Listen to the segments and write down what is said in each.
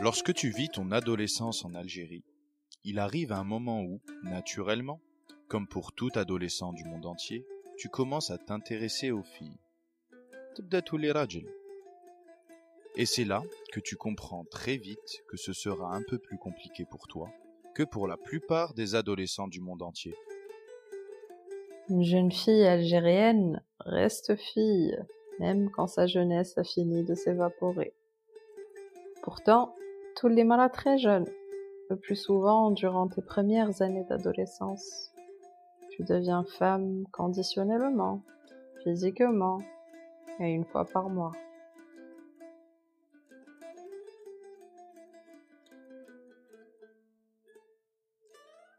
Lorsque tu vis ton adolescence en Algérie, il arrive un moment où, naturellement, comme pour tout adolescent du monde entier, tu commences à t'intéresser aux filles. Et c'est là que tu comprends très vite que ce sera un peu plus compliqué pour toi pour la plupart des adolescents du monde entier. Une jeune fille algérienne reste fille, même quand sa jeunesse a fini de s'évaporer. Pourtant, tous les malades très jeunes, le plus souvent durant tes premières années d'adolescence. Tu deviens femme conditionnellement, physiquement, et une fois par mois.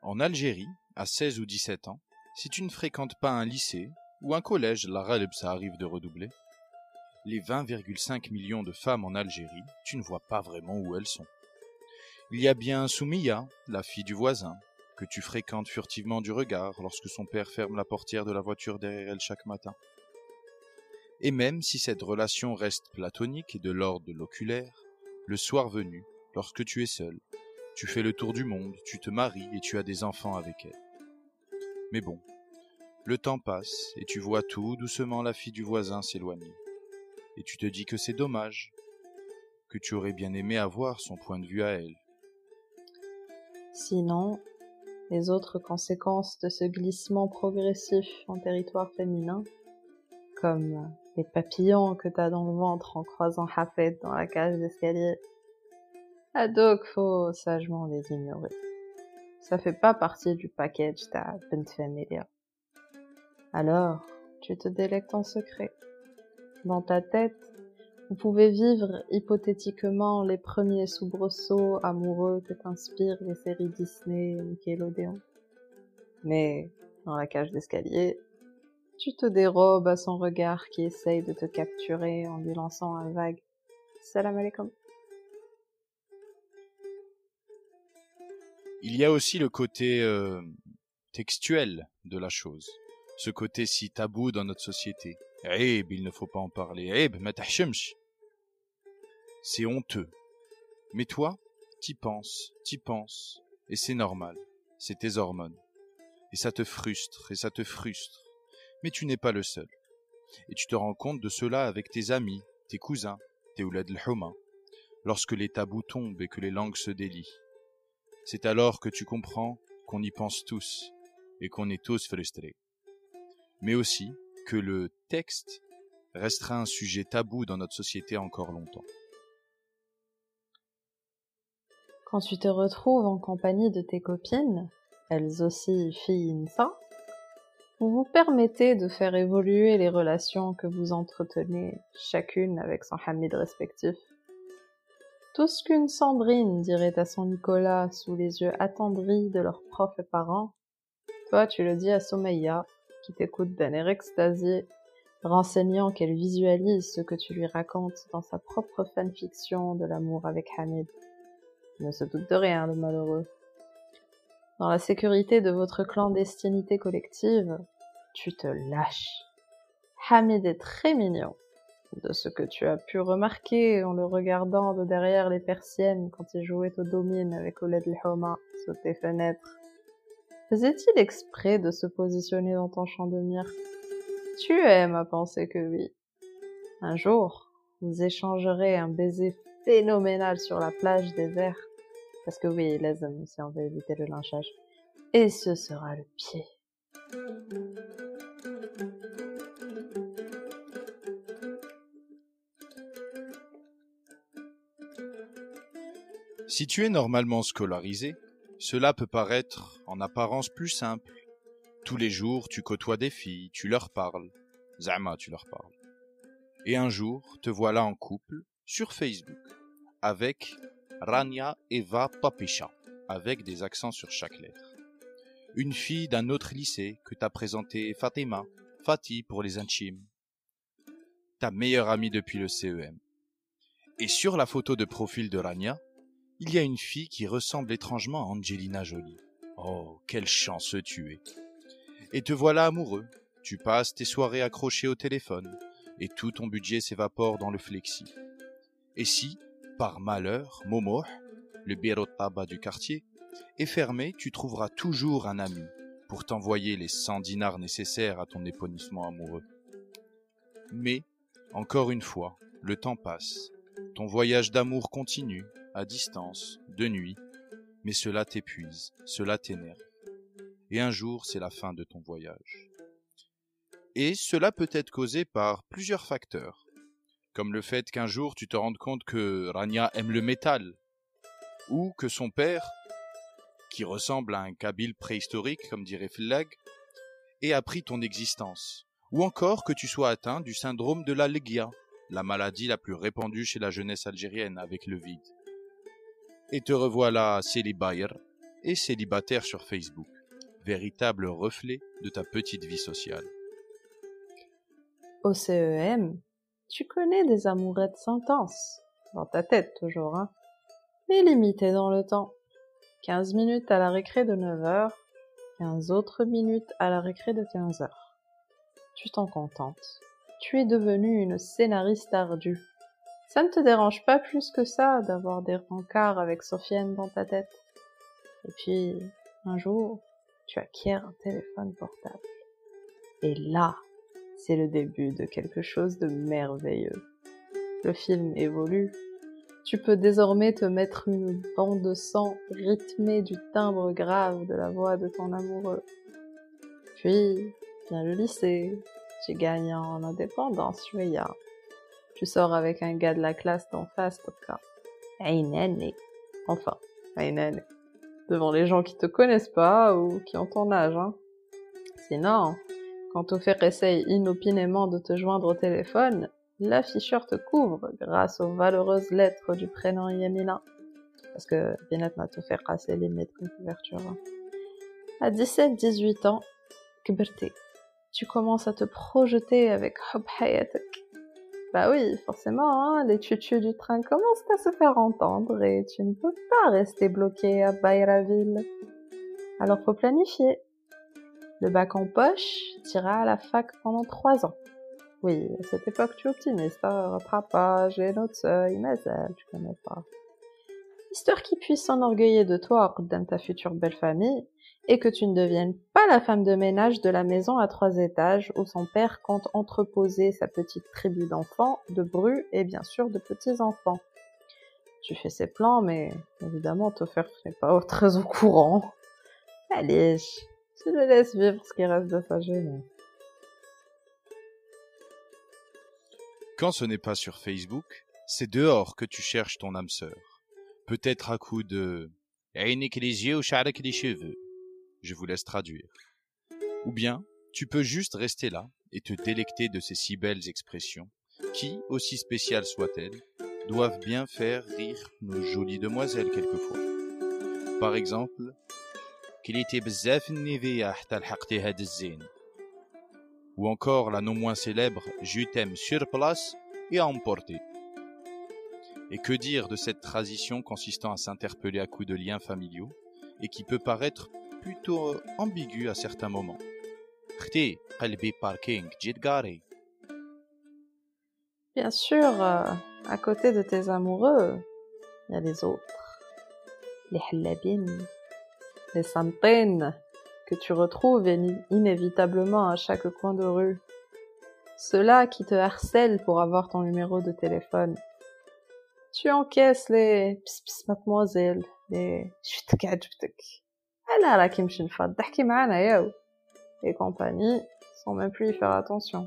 En Algérie, à 16 ou 17 ans, si tu ne fréquentes pas un lycée ou un collège, la Ghalib ça arrive de redoubler, les 20,5 millions de femmes en Algérie, tu ne vois pas vraiment où elles sont. Il y a bien Soumiya, la fille du voisin, que tu fréquentes furtivement du regard lorsque son père ferme la portière de la voiture derrière elle chaque matin. Et même si cette relation reste platonique et de l'ordre de l'oculaire, le soir venu, lorsque tu es seul, tu fais le tour du monde, tu te maries et tu as des enfants avec elle. Mais bon, le temps passe et tu vois tout doucement la fille du voisin s'éloigner et tu te dis que c'est dommage, que tu aurais bien aimé avoir son point de vue à elle. Sinon, les autres conséquences de ce glissement progressif en territoire féminin, comme les papillons que t'as dans le ventre en croisant Hafed dans la cage d'escalier, à donc faut sagement les ignorer. Ça fait pas partie du package ta bent familia. Alors, tu te délectes en secret dans ta tête, vous pouvez vivre hypothétiquement les premiers soubresauts amoureux que t'inspirent les séries Disney et Nickelodeon. Mais dans la cage d'escalier, tu te dérobes à son regard qui essaye de te capturer en lui lançant un vague Salam alaikum. Il y a aussi le côté euh, textuel de la chose, ce côté si tabou dans notre société. Aïb, il ne faut pas en parler. Aïb, ma C'est honteux. Mais toi, t'y penses, t'y penses, et c'est normal. C'est tes hormones. Et ça te frustre, et ça te frustre. Mais tu n'es pas le seul. Et tu te rends compte de cela avec tes amis, tes cousins, tes oulad al lorsque les tabous tombent et que les langues se délient. C'est alors que tu comprends qu'on y pense tous, et qu'on est tous frustrés. Mais aussi que le texte restera un sujet tabou dans notre société encore longtemps. Quand tu te retrouves en compagnie de tes copines, elles aussi filles INSA, vous vous permettez de faire évoluer les relations que vous entretenez chacune avec son Hamid respectif. Tout ce qu'une Sandrine dirait à son Nicolas sous les yeux attendris de leurs profs et parents, toi tu le dis à Sommeya qui t'écoute d'un air extasié, renseignant qu'elle visualise ce que tu lui racontes dans sa propre fanfiction de l'amour avec Hamid. Il ne se doute de rien, le malheureux. Dans la sécurité de votre clandestinité collective, tu te lâches. Hamid est très mignon. De ce que tu as pu remarquer en le regardant de derrière les persiennes quand il jouait au domine avec Ouled El sous tes fenêtres, Faisait-il exprès de se positionner dans ton champ de mire? Tu aimes à penser que oui. Un jour, vous échangerez un baiser phénoménal sur la plage des verts. Parce que oui, les hommes, si on veut éviter le lynchage. Et ce sera le pied. Si tu es normalement scolarisé, cela peut paraître en apparence plus simple. Tous les jours, tu côtoies des filles, tu leur parles. Zama, tu leur parles. Et un jour, te voilà en couple sur Facebook avec Rania Eva Papisha, avec des accents sur chaque lettre. Une fille d'un autre lycée que t'as présenté Fatima, Fatih pour les intimes. Ta meilleure amie depuis le CEM. Et sur la photo de profil de Rania, il y a une fille qui ressemble étrangement à Angelina Jolie. Oh, quel chanceux tu es. Et te voilà amoureux. Tu passes tes soirées accrochées au téléphone, et tout ton budget s'évapore dans le flexi. Et si, par malheur, Momo, le bureau de tabac du quartier, est fermé, tu trouveras toujours un ami pour t'envoyer les 100 dinars nécessaires à ton épanouissement amoureux. Mais, encore une fois, le temps passe. Ton voyage d'amour continue, à distance, de nuit, mais cela t'épuise, cela t'énerve. Et un jour, c'est la fin de ton voyage. Et cela peut être causé par plusieurs facteurs, comme le fait qu'un jour tu te rendes compte que Rania aime le métal, ou que son père, qui ressemble à un kabyle préhistorique, comme dirait Flag, ait appris ton existence, ou encore que tu sois atteint du syndrome de la Legia, la maladie la plus répandue chez la jeunesse algérienne avec le vide. Et te revoilà célibataire et célibataire sur Facebook, véritable reflet de ta petite vie sociale. Au CEM, tu connais des amourettes sentences, dans ta tête toujours, hein, mais limitées dans le temps. 15 minutes à la récré de 9 heures, 15 autres minutes à la récré de 15 heures. Tu t'en contentes. Tu es devenue une scénariste ardue. Ça ne te dérange pas plus que ça d'avoir des rencarts avec Sofiane dans ta tête? Et puis, un jour, tu acquiers un téléphone portable. Et là, c'est le début de quelque chose de merveilleux. Le film évolue. Tu peux désormais te mettre une bande de sang rythmée du timbre grave de la voix de ton amoureux. Puis, vient le lycée. Tu gagnes en indépendance, Shreya. Tu sors avec un gars de la classe d'en face. Enfin. Devant les gens qui te connaissent pas ou qui ont ton âge, hein. Sinon, quand Ofer essaye inopinément de te joindre au téléphone, l'afficheur te couvre grâce aux valeureuses lettres du prénom Yamila. Parce que Binet m'a tout fait casser les mètres de couverture. Hein. À 17-18 ans, Kberté, tu commences à te projeter avec Hub Hayatek, bah oui, forcément, hein, les tutus du train commencent à se faire entendre et tu ne peux pas rester bloqué à Bayraville. Alors faut planifier. Le bac en poche, t'iras à la fac pendant trois ans. Oui, à cette époque tu es optimiste, hein, rattrapage et notre seuil, mais elle, tu connais pas. Histoire qu'il puisse s'enorgueillir de toi dans ta future belle famille, et que tu ne deviennes pas la femme de ménage de la maison à trois étages où son père compte entreposer sa petite tribu d'enfants, de brus et bien sûr de petits-enfants. Tu fais ses plans, mais évidemment, Toffer n'est pas très au courant. Allez, tu le laisses vivre ce qui reste de sa jeunesse. Quand ce n'est pas sur Facebook, c'est dehors que tu cherches ton âme sœur. Peut-être à coup de les yeux ou les cheveux je vous laisse traduire. Ou bien, tu peux juste rester là et te délecter de ces si belles expressions qui, aussi spéciales soient-elles, doivent bien faire rire nos jolies demoiselles quelquefois. Par exemple, ou encore la non moins célèbre Je t'aime sur place et à emporter. Et que dire de cette tradition consistant à s'interpeller à coups de liens familiaux et qui peut paraître plutôt euh, ambigu à certains moments. Bien sûr, euh, à côté de tes amoureux, il y a les autres. Les halabines, les centaines que tu retrouves inévitablement à chaque coin de rue. Ceux-là qui te harcèlent pour avoir ton numéro de téléphone. Tu encaisses les pss pss mademoiselle, les انا راكي مش نفض تحكي معانا ياو et compagnie sans même plus y faire attention.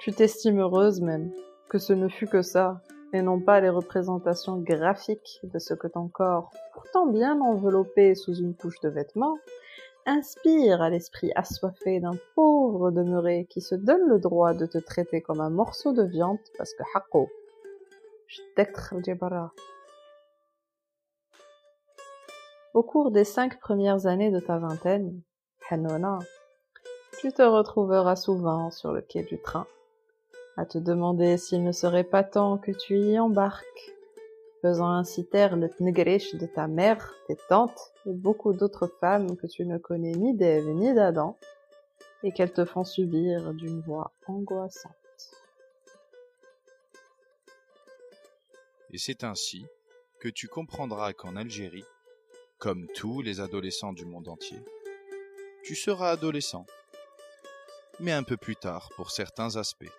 Tu t'estimes heureuse même que ce ne fut que ça, et non pas les représentations graphiques de ce que ton corps, pourtant bien enveloppé sous une couche de vêtements, inspire à l'esprit assoiffé d'un pauvre demeuré qui se donne le droit de te traiter comme un morceau de viande parce que hako. au cours des cinq premières années de ta vingtaine, Hanouna, tu te retrouveras souvent sur le quai du train, à te demander s'il ne serait pas temps que tu y embarques. faisant ainsi taire le tnegrish de ta mère, tes tantes et beaucoup d'autres femmes que tu ne connais ni d'Ève ni d'Adam, et qu'elles te font subir d'une voix angoissante. Et c'est ainsi que tu comprendras qu'en Algérie, comme tous les adolescents du monde entier, tu seras adolescent, mais un peu plus tard pour certains aspects.